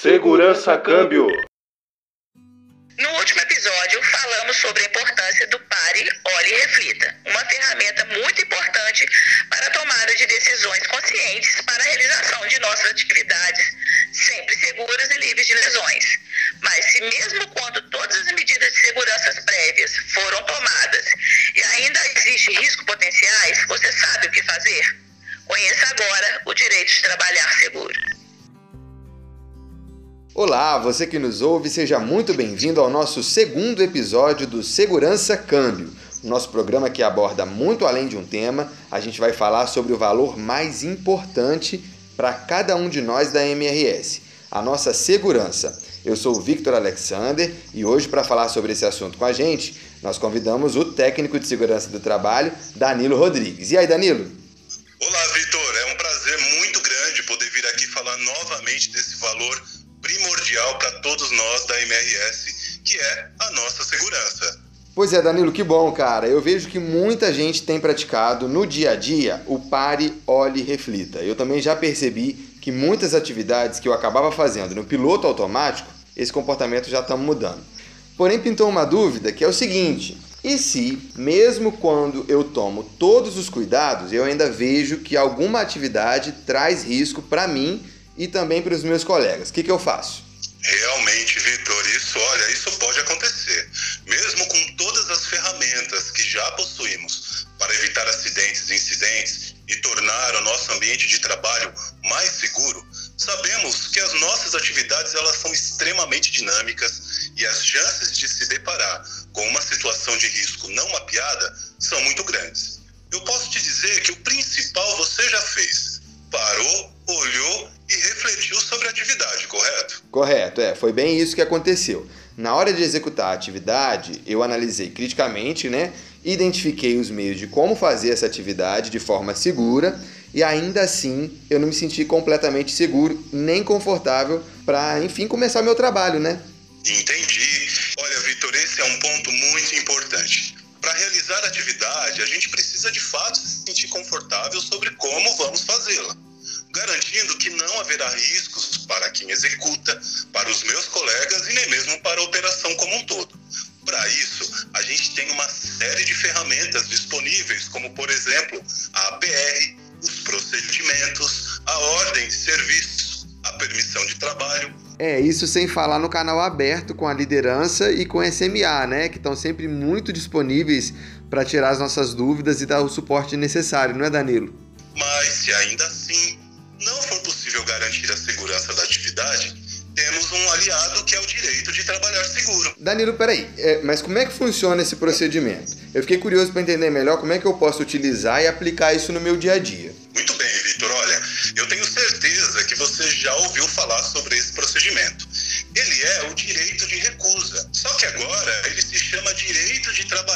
Segurança Câmbio. No último episódio, falamos sobre a importância do Pare, Olhe e Reflita, uma ferramenta muito importante para a tomada de decisões conscientes para a realização de nossas atividades, sempre seguras e livres de lesões. Mas se mesmo quando todas as medidas de segurança prévias foram tomadas e ainda existe risco potenciais, você sabe o que fazer? Conheça agora o direito de trabalhar seguro. Olá, você que nos ouve, seja muito bem-vindo ao nosso segundo episódio do Segurança Câmbio. Nosso programa que aborda muito além de um tema, a gente vai falar sobre o valor mais importante para cada um de nós da MRS, a nossa segurança. Eu sou o Victor Alexander e hoje, para falar sobre esse assunto com a gente, nós convidamos o técnico de segurança do trabalho, Danilo Rodrigues. E aí, Danilo? Olá, Victor. É um prazer muito grande poder vir aqui falar novamente desse valor primordial para todos nós da MRS, que é a nossa segurança. Pois é, Danilo, que bom, cara. Eu vejo que muita gente tem praticado no dia a dia o pare, olhe, reflita. Eu também já percebi que muitas atividades que eu acabava fazendo no piloto automático, esse comportamento já está mudando. Porém, pintou uma dúvida que é o seguinte: e se, mesmo quando eu tomo todos os cuidados, eu ainda vejo que alguma atividade traz risco para mim e também para os meus colegas. O que, que eu faço? Realmente, Vitor, isso, olha, isso pode acontecer. Mesmo com todas as ferramentas que já possuímos para evitar acidentes e incidentes e tornar o nosso ambiente de trabalho mais seguro, sabemos que as nossas atividades elas são extremamente dinâmicas e as chances de se deparar com uma situação de risco não mapeada são muito grandes. Eu posso te dizer que o principal você já fez. Parou, olhou correto? É, foi bem isso que aconteceu. Na hora de executar a atividade, eu analisei criticamente, né? Identifiquei os meios de como fazer essa atividade de forma segura e ainda assim eu não me senti completamente seguro nem confortável para, enfim, começar meu trabalho, né? Entendi. Olha, Vitor, esse é um ponto muito importante. Para realizar a atividade, a gente precisa de fato se sentir confortável sobre como vamos fazê-la garantindo que não haverá riscos para quem executa, para os meus colegas e nem mesmo para a operação como um todo. Para isso, a gente tem uma série de ferramentas disponíveis, como por exemplo a APR, os procedimentos, a ordem de serviços, a permissão de trabalho. É, isso sem falar no canal aberto com a liderança e com a SMA, né, que estão sempre muito disponíveis para tirar as nossas dúvidas e dar o suporte necessário, não é, Danilo? Mas se ainda assim garantir a segurança da atividade, temos um aliado que é o direito de trabalhar seguro. Danilo, peraí, é, mas como é que funciona esse procedimento? Eu fiquei curioso para entender melhor como é que eu posso utilizar e aplicar isso no meu dia a dia. Muito bem, Vitor. Olha, eu tenho certeza que você já ouviu falar sobre esse procedimento. Ele é o direito de recusa. Só que agora ele se chama direito de trabalhar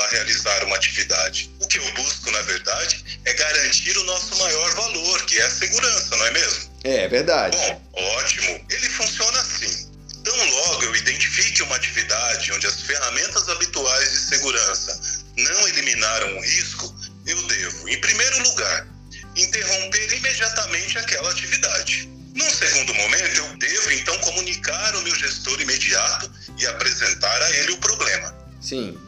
a realizar uma atividade. O que eu busco, na verdade, é garantir o nosso maior valor, que é a segurança, não é mesmo? É, é verdade. Bom, ótimo. Ele funciona assim. Tão logo eu identifique uma atividade onde as ferramentas habituais de segurança não eliminaram o risco, eu devo, em primeiro lugar, interromper imediatamente aquela atividade. Num segundo momento, eu devo então comunicar ao meu gestor imediato e apresentar a ele o problema. Sim.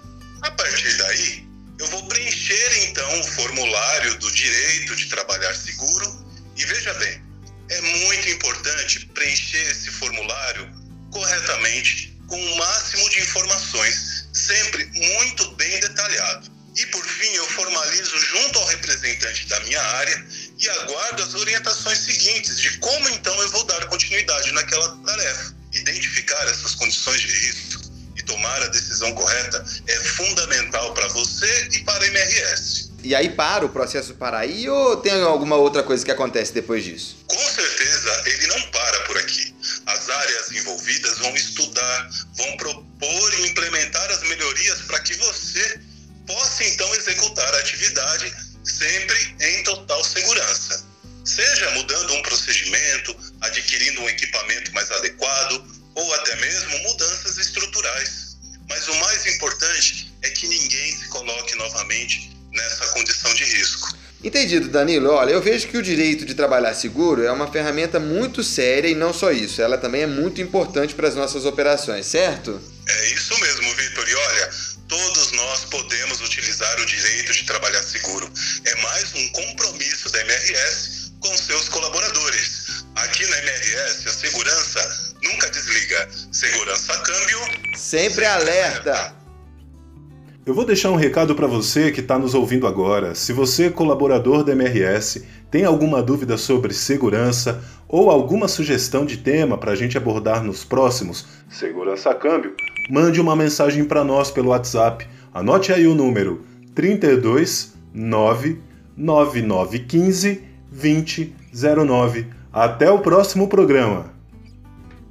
A partir daí, eu vou preencher então o formulário do direito de trabalhar seguro e veja bem, é muito importante preencher esse formulário corretamente com o máximo de informações, sempre muito bem detalhado. E por fim, eu formalizo junto ao representante da minha área e aguardo as orientações seguintes de como então eu vou dar continuidade naquela tarefa. Identificar essas condições de risco decisão correta é fundamental para você e para a MRS. E aí para o processo para aí ou tem alguma outra coisa que acontece depois disso? Com certeza ele não para por aqui. As áreas envolvidas vão estudar, vão propor e implementar as melhorias para que você possa então executar a atividade sempre em total segurança. Seja mudando um procedimento, adquirindo um equipamento mais adequado ou até mesmo mudanças estruturais. Mas o mais importante é que ninguém se coloque novamente nessa condição de risco. Entendido, Danilo. Olha, eu vejo que o direito de trabalhar seguro é uma ferramenta muito séria e não só isso, ela também é muito importante para as nossas operações, certo? É isso mesmo, Vitor. E olha, todos nós podemos utilizar o direito de trabalhar seguro. É mais um compromisso da MRS com seus colaboradores. Aqui na MRS, a segurança nunca desliga. Segurança câmbio. Sempre, alerta. Eu vou deixar um recado para você que está nos ouvindo agora. Se você, colaborador da MRS, tem alguma dúvida sobre segurança ou alguma sugestão de tema para a gente abordar nos próximos Segurança Câmbio, mande uma mensagem para nós pelo WhatsApp. Anote aí o número 32 99915 2009. Até o próximo programa.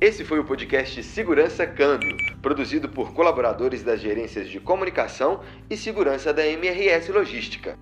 Esse foi o podcast Segurança Câmbio, produzido por colaboradores das gerências de comunicação e segurança da MRS Logística.